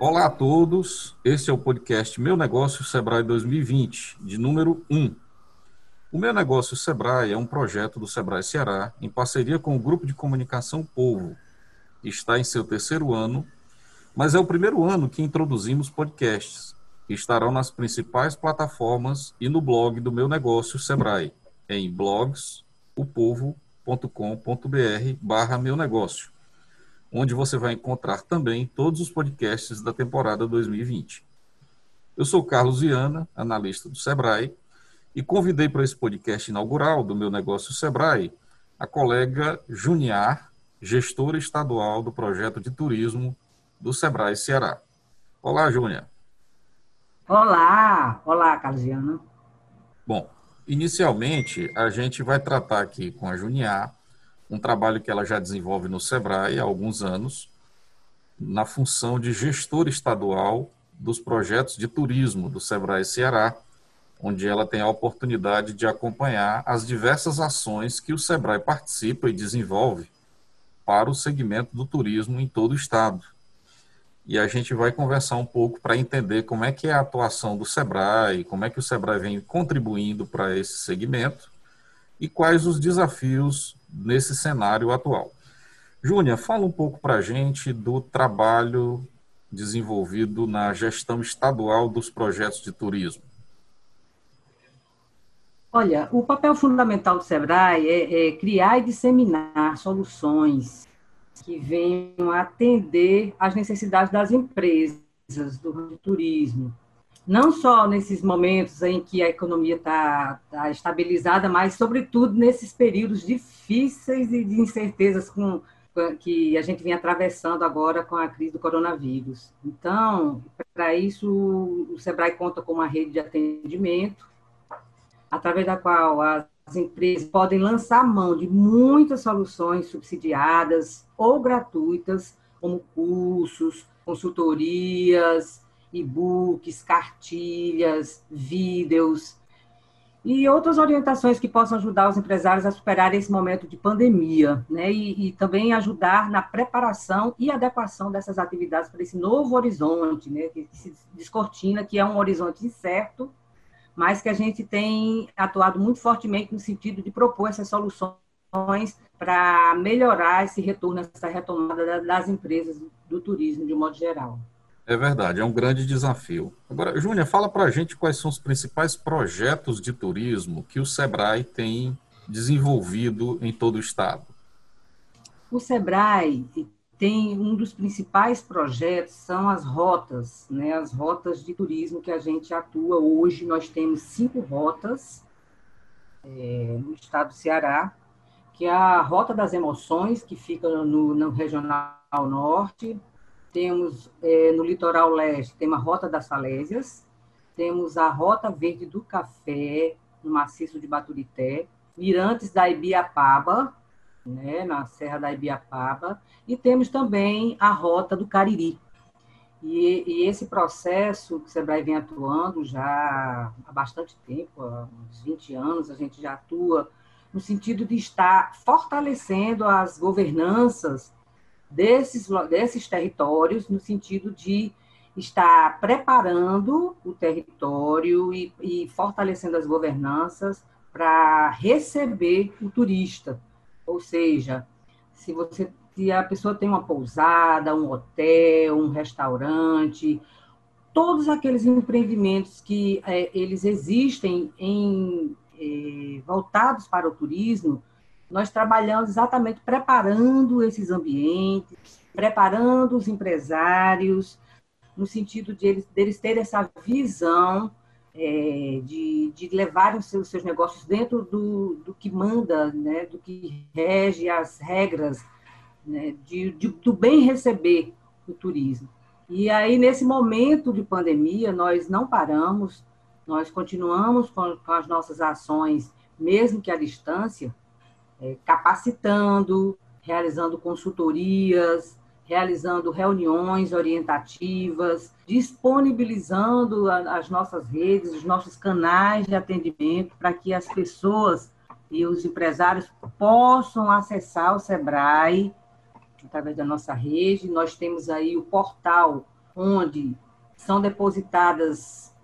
Olá a todos, este é o podcast Meu Negócio Sebrae 2020, de número 1. O Meu Negócio Sebrae é um projeto do Sebrae Ceará, em parceria com o Grupo de Comunicação Povo. Está em seu terceiro ano, mas é o primeiro ano que introduzimos podcasts, que estarão nas principais plataformas e no blog do Meu Negócio Sebrae, em blogsopovo.com.br barra Meu Negócio onde você vai encontrar também todos os podcasts da temporada 2020. Eu sou Carlos Viana, analista do Sebrae, e convidei para esse podcast inaugural do meu negócio Sebrae a colega Juniar, gestora estadual do projeto de turismo do Sebrae Ceará. Olá, Júnia. Olá, olá, Carlos Viana. Bom, inicialmente a gente vai tratar aqui com a Juniar um trabalho que ela já desenvolve no Sebrae há alguns anos, na função de gestor estadual dos projetos de turismo do Sebrae Ceará, onde ela tem a oportunidade de acompanhar as diversas ações que o Sebrae participa e desenvolve para o segmento do turismo em todo o estado. E a gente vai conversar um pouco para entender como é que é a atuação do Sebrae, como é que o Sebrae vem contribuindo para esse segmento e quais os desafios nesse cenário atual. Júnia, fala um pouco para a gente do trabalho desenvolvido na gestão estadual dos projetos de turismo. Olha, o papel fundamental do SEBRAE é, é criar e disseminar soluções que venham atender às necessidades das empresas do turismo, não só nesses momentos em que a economia está tá estabilizada, mas, sobretudo, nesses períodos difíceis e de incertezas com, que a gente vem atravessando agora com a crise do coronavírus. Então, para isso, o SEBRAE conta com uma rede de atendimento, através da qual as empresas podem lançar mão de muitas soluções subsidiadas ou gratuitas, como cursos, consultorias, e-books, cartilhas, vídeos e outras orientações que possam ajudar os empresários a superar esse momento de pandemia, né? E, e, também ajudar na preparação e adequação dessas atividades para esse novo horizonte, né? Que se descortina, que é um horizonte incerto, mas que a gente tem atuado muito fortemente no sentido de propor essas soluções para melhorar esse retorno, essa retomada das empresas do turismo de um modo geral. É verdade, é um grande desafio. Agora, Júnior, fala para a gente quais são os principais projetos de turismo que o SEBRAE tem desenvolvido em todo o estado. O SEBRAE tem um dos principais projetos são as rotas, né? As rotas de turismo que a gente atua hoje. Nós temos cinco rotas é, no estado do Ceará, que é a Rota das Emoções, que fica no, no Regional Norte, temos é, no litoral leste, tem a Rota das Salésias, temos a Rota Verde do Café, no maciço de Baturité, Mirantes da Ibiapaba, né, na Serra da Ibiapaba, e temos também a Rota do Cariri. E, e esse processo que o SEBRAE vem atuando já há bastante tempo, há uns 20 anos, a gente já atua no sentido de estar fortalecendo as governanças desses, desses territórios, no sentido de estar preparando o território e, e fortalecendo as governanças para receber o turista. Ou seja, se você se a pessoa tem uma pousada, um hotel, um restaurante, todos aqueles empreendimentos que é, eles existem em, é, voltados para o turismo, nós trabalhamos exatamente preparando esses ambientes, preparando os empresários, no sentido de eles, deles terem essa visão é, de, de levarem os seus, seus negócios dentro do, do que manda, né, do que rege as regras né, de, de, do bem receber o turismo. E aí, nesse momento de pandemia, nós não paramos, nós continuamos com, com as nossas ações, mesmo que à distância, é, capacitando, realizando consultorias, realizando reuniões orientativas, disponibilizando as nossas redes, os nossos canais de atendimento para que as pessoas e os empresários possam acessar o Sebrae através da nossa rede. Nós temos aí o portal onde são depositadas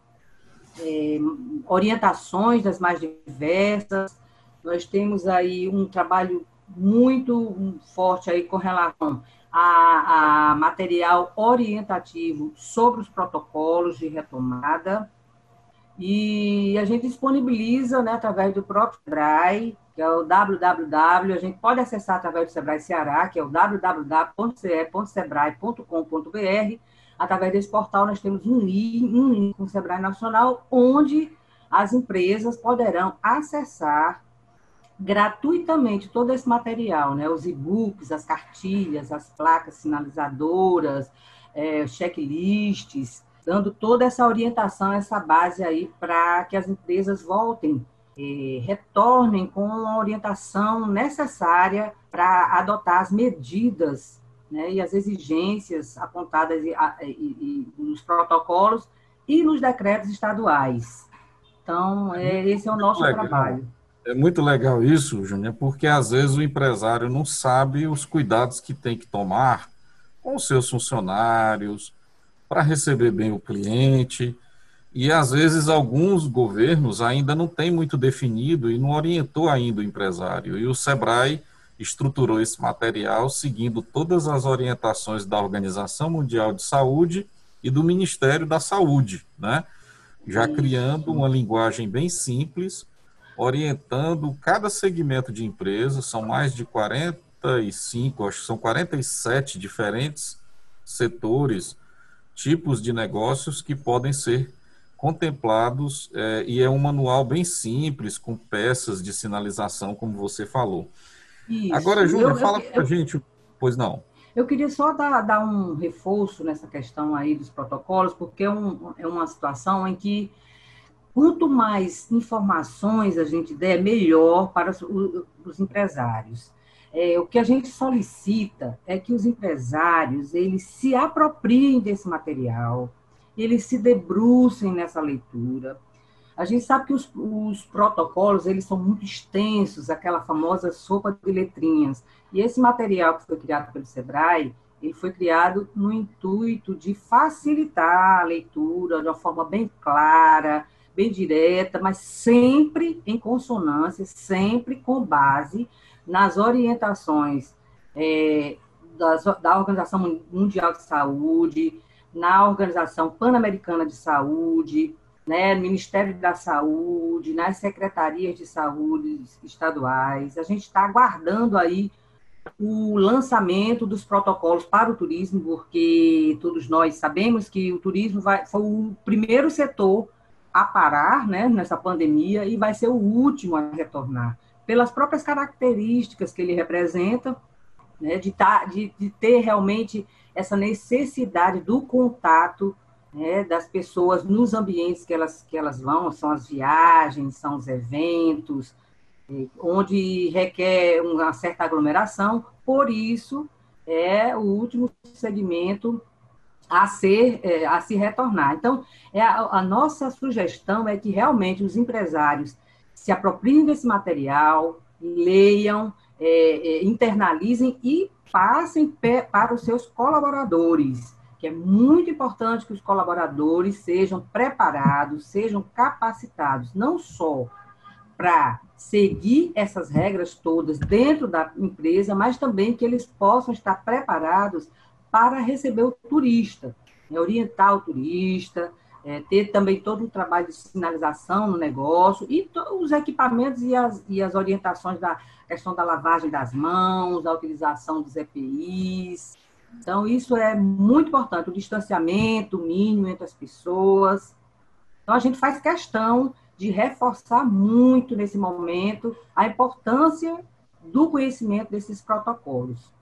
é, orientações das mais diversas. Nós temos aí um trabalho muito forte aí com relação a, a material orientativo sobre os protocolos de retomada. E a gente disponibiliza, né, através do próprio Sebrae, que é o www, a gente pode acessar através do Sebrae Ceará, que é o www.ce.sebrae.com.br. Através desse portal, nós temos um link, um link com o Sebrae Nacional, onde as empresas poderão acessar gratuitamente todo esse material, né? Os e-books, as cartilhas, as placas sinalizadoras, é, checklists, dando toda essa orientação, essa base aí para que as empresas voltem, é, retornem com a orientação necessária para adotar as medidas né, e as exigências apontadas e, e, e, nos protocolos e nos decretos estaduais. Então, é, esse é o nosso Legal. trabalho. É muito legal isso, Júnior, porque às vezes o empresário não sabe os cuidados que tem que tomar com os seus funcionários para receber bem o cliente. E às vezes alguns governos ainda não têm muito definido e não orientou ainda o empresário. E o Sebrae estruturou esse material seguindo todas as orientações da Organização Mundial de Saúde e do Ministério da Saúde, né? Já criando uma linguagem bem simples orientando cada segmento de empresa, são mais de 45, acho que são 47 diferentes setores, tipos de negócios que podem ser contemplados é, e é um manual bem simples, com peças de sinalização, como você falou. Isso. Agora, Júlia, fala para a gente, pois não. Eu queria só dar, dar, um reforço nessa questão aí dos protocolos, porque é, um, é uma situação em que Quanto mais informações a gente der, melhor para os, os empresários. É, o que a gente solicita é que os empresários eles se apropriem desse material, eles se debrucem nessa leitura. A gente sabe que os, os, protocolos eles são muito extensos, aquela famosa sopa de letrinhas. E esse material que foi criado pelo Sebrae, ele foi criado no intuito de facilitar a leitura de uma forma bem clara, bem direta, mas sempre em consonância, sempre com base nas orientações é, das, da Organização Mundial de Saúde, na Organização Pan-Americana de Saúde, né, Ministério da Saúde, nas secretarias de saúde estaduais. A gente está aguardando aí o lançamento dos protocolos para o turismo, porque todos nós sabemos que o turismo vai, foi o primeiro setor a parar né, nessa pandemia e vai ser o último a retornar, pelas próprias características que ele representa, né, de, tá, de, de ter realmente essa necessidade do contato né, das pessoas nos ambientes que elas, que elas vão, são as viagens, são os eventos, onde requer uma certa aglomeração, por isso é o último segmento a ser é, a se retornar. Então, é a, a, nossa sugestão é que realmente os empresários se apropriem desse material, leiam, é, é, internalizem e passem para os seus colaboradores, que é muito importante que os colaboradores sejam preparados, sejam capacitados, não só para seguir essas regras todas dentro da empresa, mas também que eles possam estar preparados para receber o turista, né, orientar o turista, é, ter também todo um trabalho de sinalização no negócio e os equipamentos e as, e as orientações da questão da lavagem das mãos, da utilização dos EPIs. Então, isso é muito importante, o distanciamento mínimo entre as pessoas. Então, a gente faz questão de reforçar muito nesse momento a importância do conhecimento desses protocolos.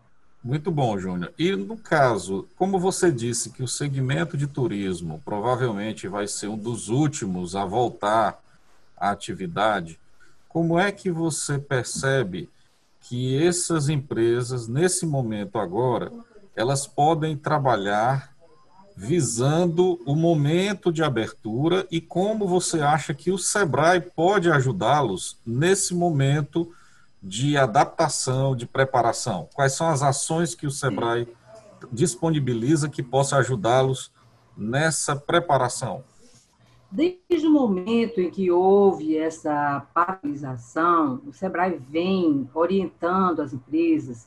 Muito bom, Júnior. E no caso, como você disse que o segmento de turismo provavelmente vai ser um dos últimos a voltar à atividade, como é que você percebe que essas empresas, nesse momento agora, elas podem trabalhar visando o momento de abertura e como você acha que o Sebrae pode ajudá-los nesse momento de adaptação, de preparação? Quais são as ações que o SEBRAE disponibiliza que possa ajudá-los nessa preparação? Desde o momento em que houve essa paralisação, o SEBRAE vem orientando as empresas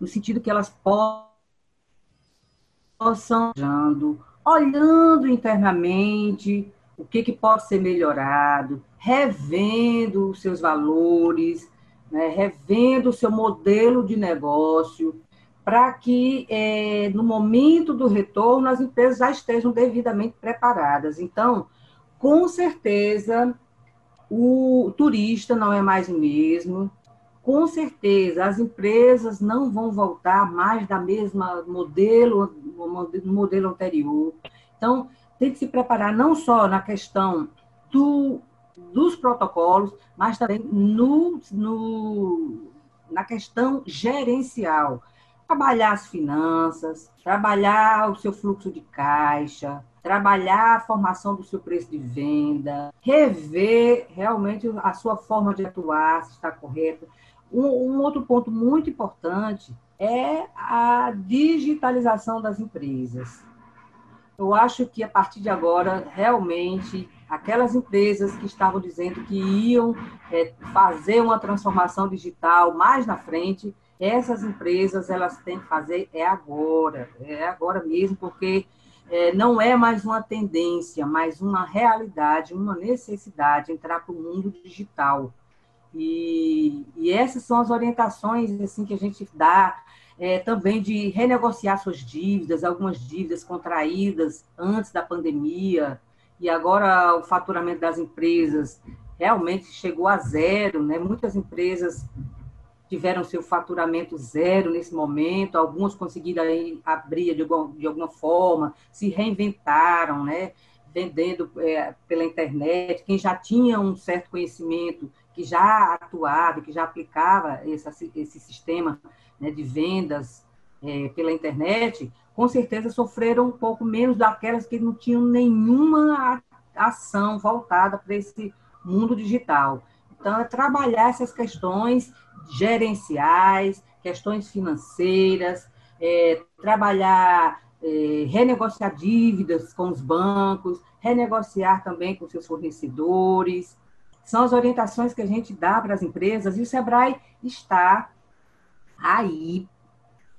no sentido que elas possam, olhando internamente o que, que pode ser melhorado, revendo os seus valores, né, revendo o seu modelo de negócio, para que, é, no momento do retorno, as empresas já estejam devidamente preparadas. Então, com certeza, o turista não é mais o mesmo. Com certeza, as empresas não vão voltar mais da mesma modelo, modelo anterior. Então, tem que se preparar não só na questão do, dos protocolos, mas também no, no, na questão gerencial. Trabalhar as finanças, trabalhar o seu fluxo de caixa, trabalhar a formação do seu preço de venda, rever realmente a sua forma de atuar, se está correto. Um, um, outro ponto muito importante é a digitalização das empresas. Eu acho que a partir de agora, realmente, aquelas empresas que estavam dizendo que iam é, fazer uma transformação digital mais na frente, essas empresas elas têm que fazer é agora, é agora mesmo, porque é, não é mais uma tendência, mas uma realidade, uma necessidade entrar para o mundo digital. E, e, essas são as orientações assim que a gente dá é, também de renegociar suas dívidas, algumas dívidas contraídas antes da pandemia, e agora o faturamento das empresas realmente chegou a zero, né? Muitas empresas tiveram seu faturamento zero nesse momento, alguns conseguiram abrir de alguma, de alguma forma, se reinventaram, né? vendendo é, pela internet, quem já tinha um certo conhecimento, que já atuava, que já aplicava esse, esse sistema né, de vendas é, pela internet, com certeza sofreram um pouco menos daquelas que não tinham nenhuma ação voltada para esse mundo digital. Então, é trabalhar essas questões gerenciais, questões financeiras, é, trabalhar, é, renegociar dívidas com os bancos, renegociar também com seus fornecedores. São as orientações que a gente dá para as empresas e o Sebrae está aí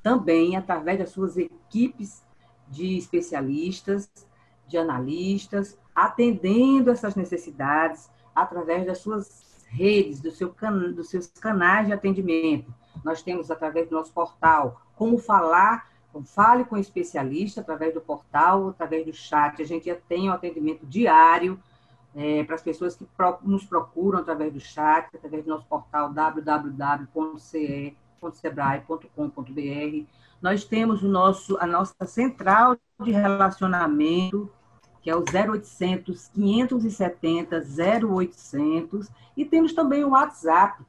também através das suas equipes de especialistas, de analistas, atendendo essas necessidades através das suas redes, do seu can, dos seus canais de atendimento. Nós temos, através do nosso portal, como falar, então, fale com especialista através do portal, através do chat. A gente já tem o um atendimento diário é, para as pessoas que nos procuram através do chat, através do nosso portal www.ce.sebrae.com.br. Nós temos o nosso, a nossa central de relacionamento, que é o 0800 570 0800, e temos também o WhatsApp,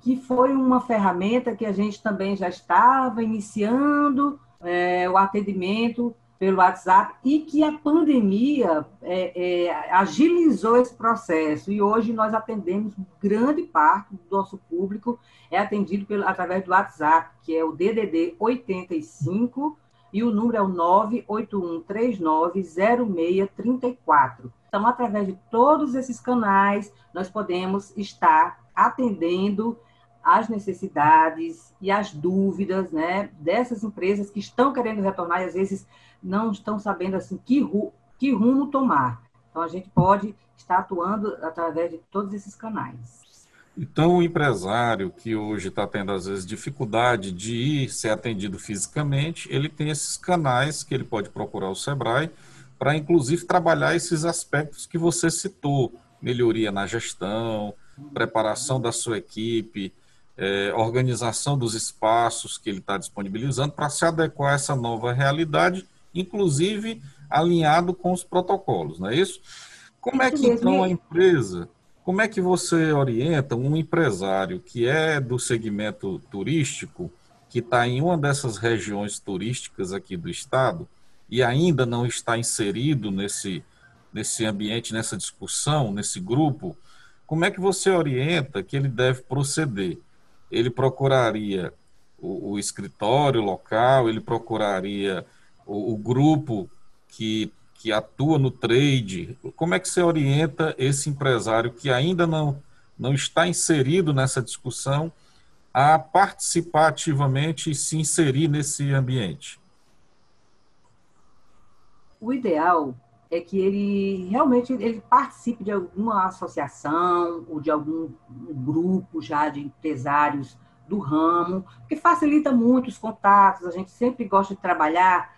que foi uma ferramenta que a gente também já estava iniciando é, o atendimento pelo WhatsApp e que a pandemia é, é, agilizou esse processo. E hoje nós atendemos grande parte do nosso público é atendido pelo, através do WhatsApp, que é o DDD 85 e o número é o 981390634. Então, através de todos esses canais, nós podemos estar atendendo as necessidades e as dúvidas né, dessas empresas que estão querendo retornar e às vezes não estão sabendo assim que, ru que rumo tomar. Então, a gente pode estar atuando através de todos esses canais. Então, o empresário que hoje está tendo, às vezes, dificuldade de ir ser atendido fisicamente, ele tem esses canais que ele pode procurar o SEBRAE para, inclusive, trabalhar esses aspectos que você citou: melhoria na gestão, preparação da sua equipe, é, organização dos espaços que ele está disponibilizando para se adequar a essa nova realidade, inclusive alinhado com os protocolos, não é isso? Como é que, então, a empresa como é que você orienta um empresário que é do segmento turístico, que está em uma dessas regiões turísticas aqui do estado e ainda não está inserido nesse, nesse ambiente, nessa discussão, nesse grupo? Como é que você orienta que ele deve proceder? Ele procuraria o, o escritório local, ele procuraria o, o grupo que que atua no trade, como é que você orienta esse empresário que ainda não, não está inserido nessa discussão a participar ativamente e se inserir nesse ambiente? O ideal é que ele realmente ele participe de alguma associação ou de algum grupo já de empresários do ramo, que facilita muito os contatos. A gente sempre gosta de trabalhar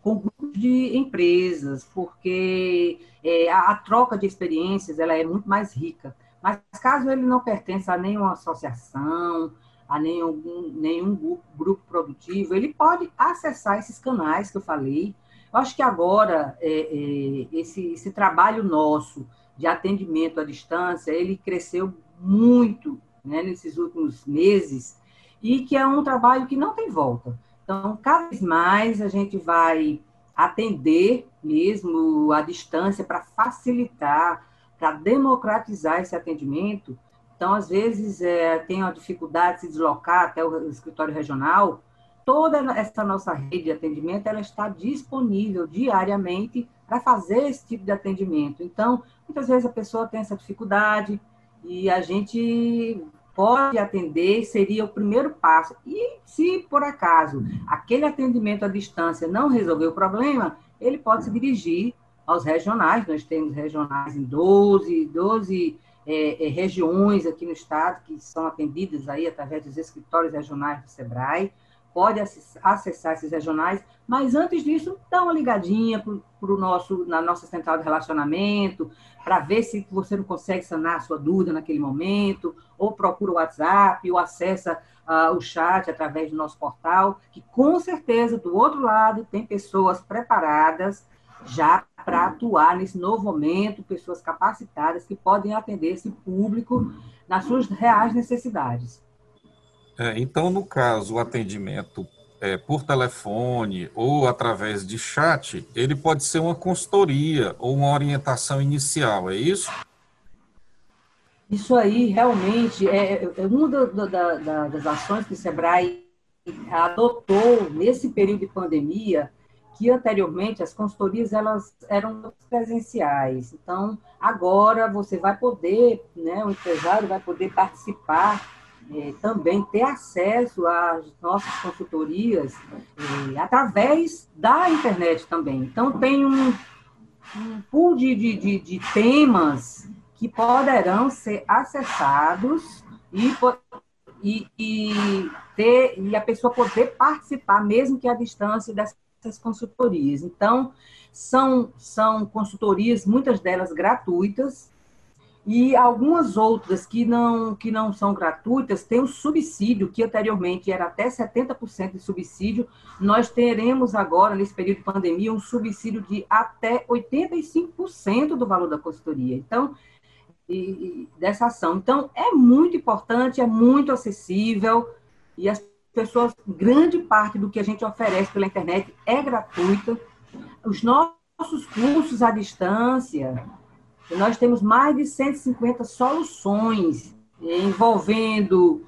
com grupos de empresas, porque é, a, a, troca de experiências ela é muito mais rica. Mas caso ele não pertença a nenhuma associação, a nenhum, nenhum grupo, grupo produtivo, ele pode acessar esses canais que eu falei. Eu acho que agora é, é, esse, esse trabalho nosso de atendimento à distância, ele cresceu muito né, nesses últimos meses, e que é um trabalho que não tem volta. Então, cada vez mais a gente vai atender mesmo a distância para facilitar, para democratizar esse atendimento. Então, às vezes, é, tem a dificuldade de se deslocar até o escritório regional. Toda essa nossa rede de atendimento ela está disponível diariamente para fazer esse tipo de atendimento. Então, muitas vezes a pessoa tem essa dificuldade, e a gente pode atender, seria o primeiro passo. E se por acaso aquele atendimento à distância não resolver o problema, ele pode se dirigir aos regionais. Nós temos regionais em 12, 12 é, é, regiões aqui no estado que são atendidas aí através dos escritórios regionais do SEBRAE pode acessar esses regionais, mas antes disso, dá uma ligadinha para o nosso, na nossa central de relacionamento, para ver se você não consegue sanar a sua dúvida naquele momento, ou procura o WhatsApp, ou acessa uh, o chat através do nosso portal, que com certeza, do outro lado, tem pessoas preparadas já para atuar nesse novo momento, pessoas capacitadas que podem atender esse público nas suas reais necessidades. É, então, no caso, o atendimento é, por telefone ou através de chat, ele pode ser uma consultoria ou uma orientação inicial, é isso? Isso aí realmente é, é uma da, da, da, das ações que o Sebrae adotou nesse período de pandemia, que anteriormente as consultorias elas eram presenciais. Então, agora você vai poder, né, o empresário vai poder participar é, também ter acesso às nossas consultorias é, através da internet também. Então, tem um, um pool de, de, de, temas que poderão ser acessados e, e, e, ter, e a pessoa poder participar, mesmo que à distância, dessas consultorias. Então, são, são consultorias, muitas delas gratuitas, e algumas outras que não, que não são gratuitas têm um subsídio, que anteriormente era até 70% de subsídio. Nós teremos agora, nesse período de pandemia, um subsídio de até 85% do valor da consultoria. Então, e, dessa ação. Então, é muito importante, é muito acessível, e as pessoas, grande parte do que a gente oferece pela internet é gratuita. Os nossos cursos à distância, nós temos mais de 150 soluções envolvendo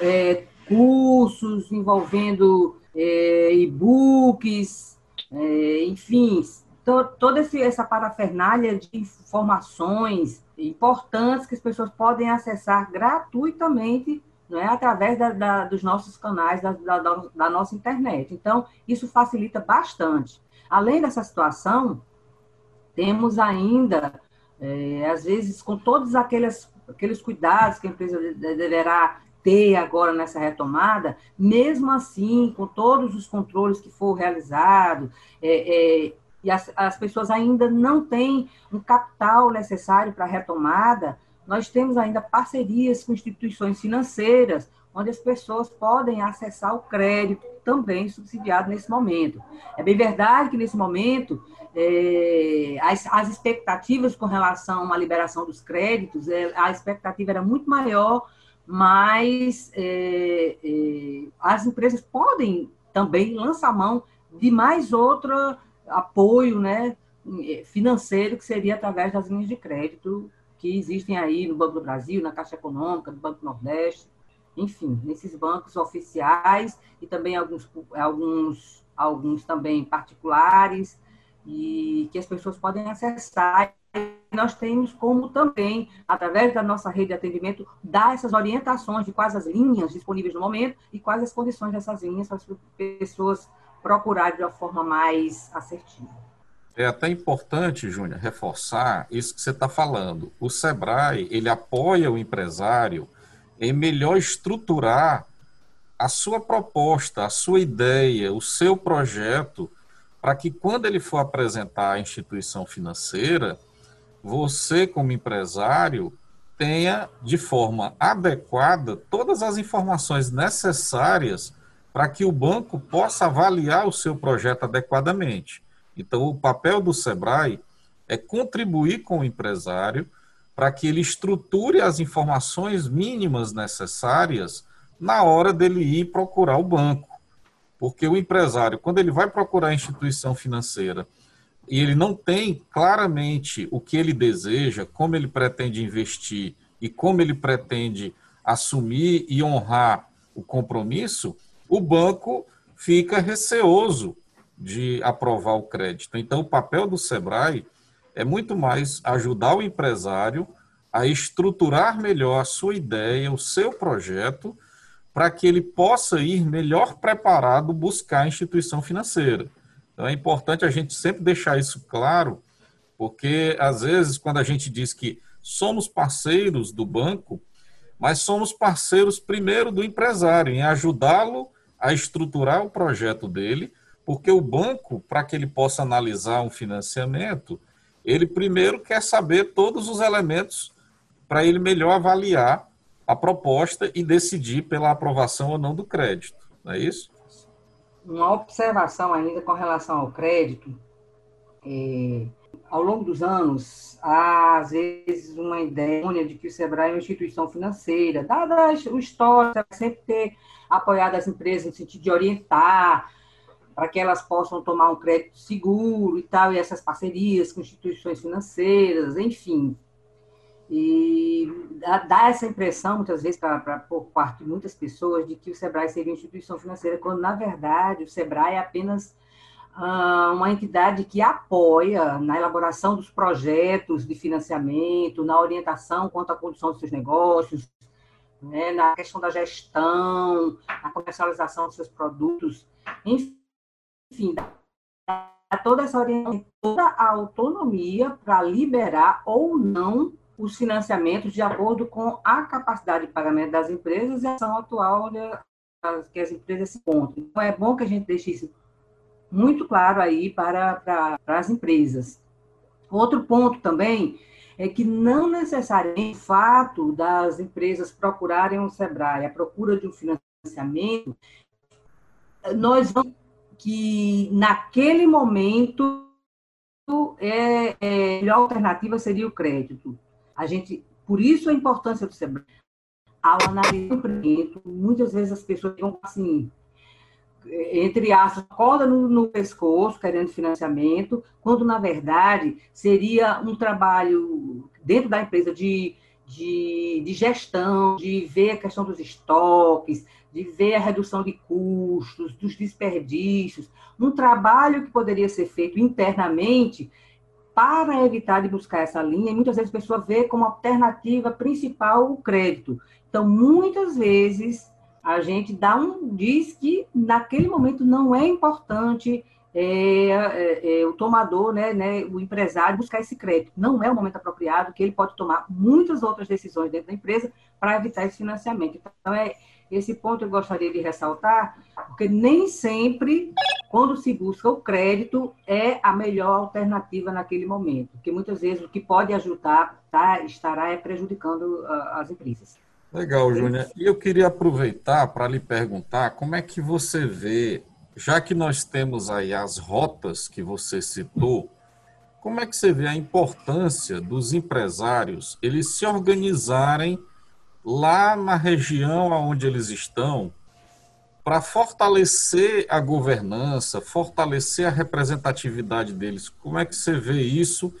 é, cursos, envolvendo é, e-books, é, enfim, to, toda essa parafernália de informações importantes que as pessoas podem acessar gratuitamente é, através da, da, dos nossos canais, da, da, nossa internet. Então, isso facilita bastante. Além dessa situação, temos ainda é, às vezes, com todos aqueles, aqueles cuidados que a empresa deverá ter agora nessa retomada, mesmo assim, com todos os controles que for realizado, é, é, e as, as pessoas ainda não têm um capital necessário para a retomada, nós temos ainda parcerias com instituições financeiras, onde as pessoas podem acessar o crédito também subsidiado nesse momento. É bem verdade que nesse momento é, as, as, expectativas com relação à liberação dos créditos, é, a expectativa era muito maior, mas é, é as empresas podem também lançar mão de mais outro apoio né, financeiro, que seria através das linhas de crédito que existem aí no Banco do Brasil, na Caixa Econômica, no Banco Nordeste, enfim, nesses bancos oficiais e também alguns, alguns, alguns também particulares, e que as pessoas podem acessar. Nós temos como também, através da nossa rede de atendimento, dar essas orientações de quais as linhas disponíveis no momento e quais as condições dessas linhas para as pessoas procurarem de uma forma mais assertiva. É até importante, Júnior, reforçar isso que você está falando. O Sebrae, ele apoia o empresário em melhor estruturar a sua proposta, a sua ideia, o seu projeto, para que quando ele for apresentar a instituição financeira, você, como empresário, tenha de forma adequada todas as informações necessárias para que o banco possa avaliar o seu projeto adequadamente. Então, o papel do SEBRAE é contribuir com o empresário para que ele estruture as informações mínimas necessárias na hora dele ir procurar o banco. Porque o empresário, quando ele vai procurar a instituição financeira e ele não tem claramente o que ele deseja, como ele pretende investir e como ele pretende assumir e honrar o compromisso, o banco fica receoso de aprovar o crédito. Então, o papel do Sebrae é muito mais ajudar o empresário a estruturar melhor a sua ideia, o seu projeto, para que ele possa ir melhor preparado buscar a instituição financeira. Então é importante a gente sempre deixar isso claro, porque às vezes quando a gente diz que somos parceiros do banco, mas somos parceiros primeiro do empresário em ajudá-lo a estruturar o projeto dele, porque o banco, para que ele possa analisar um financiamento, ele primeiro quer saber todos os elementos para ele melhor avaliar a proposta e decidir pela aprovação ou não do crédito. Não é isso? Uma observação ainda com relação ao crédito. É, ao longo dos anos, há às vezes uma ideia de que o Sebrae é uma instituição financeira, dada o histórico, sempre ter apoiado as empresas no sentido de orientar para que elas possam tomar um crédito seguro e tal, e essas parcerias com instituições financeiras, enfim, e dá essa impressão, muitas vezes, por parte de muitas pessoas, de que o SEBRAE seria uma instituição financeira, quando, na verdade, o SEBRAE é apenas ah, uma entidade que apoia na elaboração dos projetos de financiamento, na orientação quanto à condução dos seus negócios, né, na questão da gestão, na comercialização dos seus produtos, enfim, toda essa orientação, toda a autonomia para liberar ou não os financiamentos de acordo com a capacidade de pagamento das empresas e a ação atual que as empresas se encontram. Então, é bom que a gente deixe isso muito claro aí para, para, para as empresas. Outro ponto também é que não necessariamente o fato das empresas procurarem o SEBRAE, a procura de um financiamento, nós vamos que naquele momento é, é, a melhor alternativa seria o crédito. A gente, por isso a importância do SEBRAE. Ao analisar o empreendimento, muitas vezes as pessoas vão assim, entre aspas, corda no, no, pescoço, querendo financiamento, quando, na verdade, seria um trabalho dentro da empresa de, de, de, gestão, de ver a questão dos estoques, de ver a redução de custos, dos desperdícios, um trabalho que poderia ser feito internamente para evitar de buscar essa linha, e muitas vezes a pessoa vê como alternativa principal o crédito. Então, muitas vezes, a gente dá um, diz que naquele momento não é importante é, é, é, o tomador, né, né, o empresário buscar esse crédito. Não é o momento apropriado, que ele pode tomar muitas outras decisões dentro da empresa para evitar esse financiamento. Então, é, esse ponto eu gostaria de ressaltar, porque nem sempre quando se busca o crédito, é a melhor alternativa naquele momento, porque muitas vezes o que pode ajudar tá, estará é prejudicando uh, as empresas. Legal, Júnior. E eu queria aproveitar para lhe perguntar como é que você vê, já que nós temos aí as rotas que você citou, como é que você vê a importância dos empresários eles se organizarem lá na região onde eles estão para fortalecer a governança, fortalecer a representatividade deles. Como é que você vê isso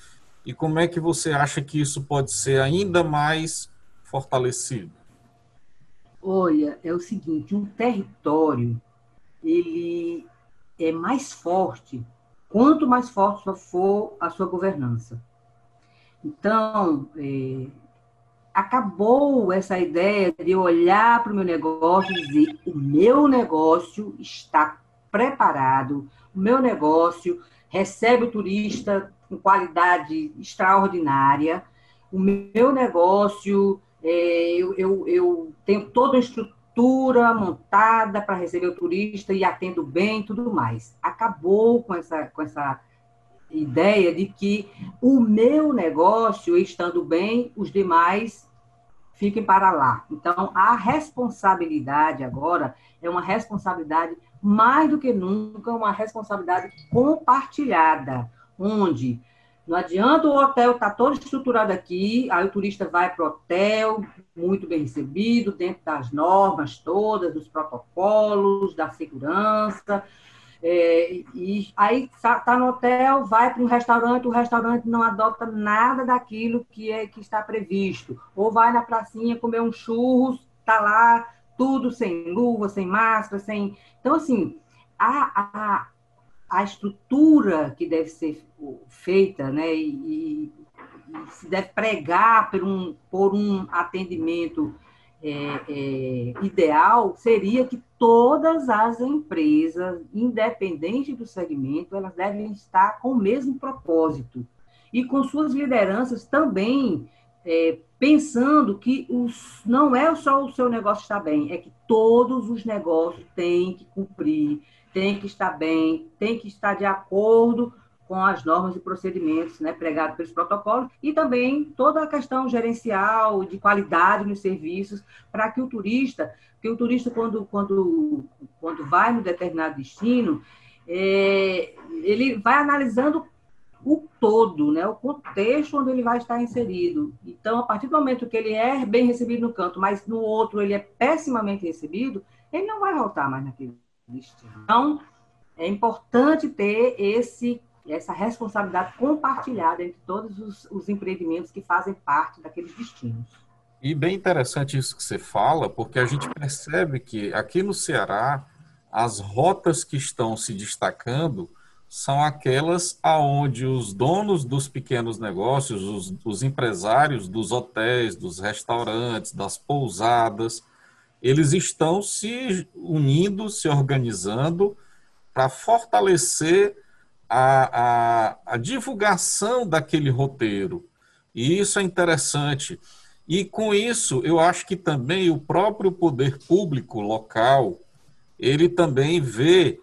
e como é que você acha que isso pode ser ainda mais fortalecido? Olha, é o seguinte, um território ele é mais forte quanto mais forte for a sua governança. Então, é, acabou essa ideia de olhar para o meu negócio e dizer: o meu negócio está preparado, o meu negócio recebe o turista com qualidade extraordinária, o meu negócio, é, eu, eu, eu tenho toda a estrutura montada para receber o turista e atendo bem tudo mais. Acabou com essa, com essa ideia de que o meu negócio estando bem, os demais fiquem para lá. Então, a responsabilidade agora é uma responsabilidade mais do que nunca, uma responsabilidade compartilhada, onde não adianta o hotel estar tá todo estruturado aqui, aí o turista vai para o hotel, muito bem recebido, dentro das normas todas, dos protocolos, da segurança, é, e aí está tá no hotel, vai para um restaurante, o restaurante não adota nada daquilo que é que está previsto. Ou vai na pracinha comer um churros, está lá tudo sem luva, sem máscara, sem. Então, assim, a, a, a estrutura que deve ser feita, né, e, e se deve pregar por um, por um atendimento é, é, ideal seria que todas as empresas, independente do segmento, elas devem estar com o mesmo propósito e com suas lideranças também é, pensando que os, não é só o seu negócio estar bem, é que todos os negócios têm que cumprir, têm que estar bem, têm que estar de acordo com as normas e procedimentos né, pregados pelos protocolos e também toda a questão gerencial de qualidade nos serviços para que o turista, que o turista quando, quando, quando vai no determinado destino, é, ele vai analisando o todo, né, o contexto onde ele vai estar inserido. Então, a partir do momento que ele é bem recebido no canto, mas no outro ele é pessimamente recebido, ele não vai voltar mais naquele destino. Então, é importante ter esse essa responsabilidade compartilhada entre todos os, os empreendimentos que fazem parte daqueles destinos. E bem interessante isso que você fala, porque a gente percebe que aqui no Ceará as rotas que estão se destacando são aquelas aonde os donos dos pequenos negócios, os, os empresários dos hotéis, dos restaurantes, das pousadas, eles estão se unindo, se organizando para fortalecer a, a, a divulgação daquele roteiro. E isso é interessante. E com isso, eu acho que também o próprio poder público local, ele também vê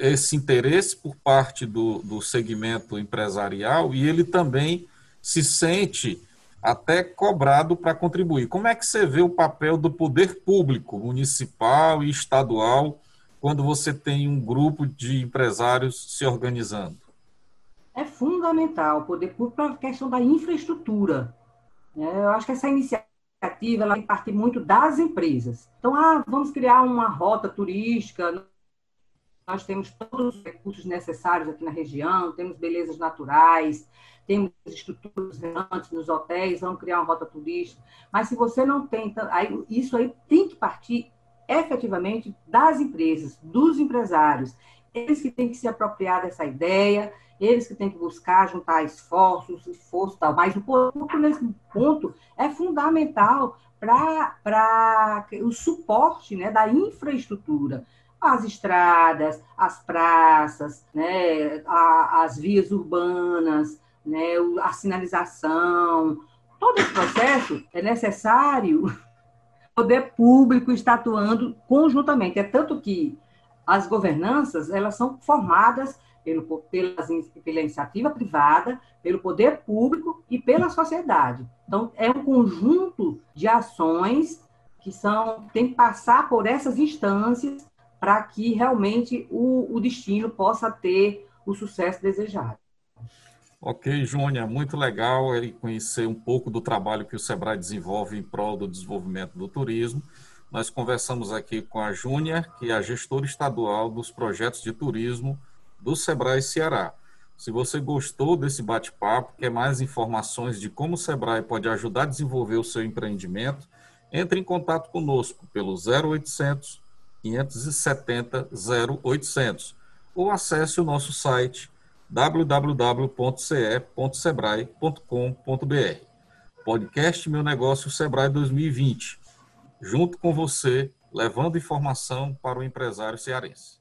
esse interesse por parte do, do segmento empresarial e ele também se sente até cobrado para contribuir. Como é que você vê o papel do poder público municipal e estadual quando você tem um grupo de empresários se organizando? É fundamental o poder público para a questão da infraestrutura. É, eu acho que essa iniciativa ela partir muito das empresas. Então, ah, vamos criar uma rota turística. Nós temos todos os recursos necessários aqui na região, temos belezas naturais, temos estruturas antes nos hotéis, vamos criar uma rota turística. Mas se você não tem, aí, isso aí tem que partir efetivamente das empresas, dos empresários. Eles que têm que se apropriar dessa ideia, eles que têm que buscar juntar esforços, esforço tal. Mas o público, nesse ponto, é fundamental para o suporte né, da infraestrutura. As estradas, as praças, né, a, as vias urbanas, né, a sinalização. Todo esse processo é necessário poder público está atuando conjuntamente. É tanto que as governanças elas são formadas pelo, pela, pela iniciativa privada, pelo poder público e pela sociedade. Então, é um conjunto de ações que são tem que passar por essas instâncias para que realmente o, o destino possa ter o sucesso desejado. Ok, Júnia, muito legal conhecer um pouco do trabalho que o Sebrae desenvolve em prol do desenvolvimento do turismo. Nós conversamos aqui com a Júnia, que é a gestora estadual dos projetos de turismo do Sebrae Ceará. Se você gostou desse bate-papo, quer mais informações de como o Sebrae pode ajudar a desenvolver o seu empreendimento, entre em contato conosco pelo 0800 570 0800 ou acesse o nosso site www.ce.sebrae.com.br. Podcast Meu Negócio Sebrae 2020. Junto com você, levando informação para o empresário cearense.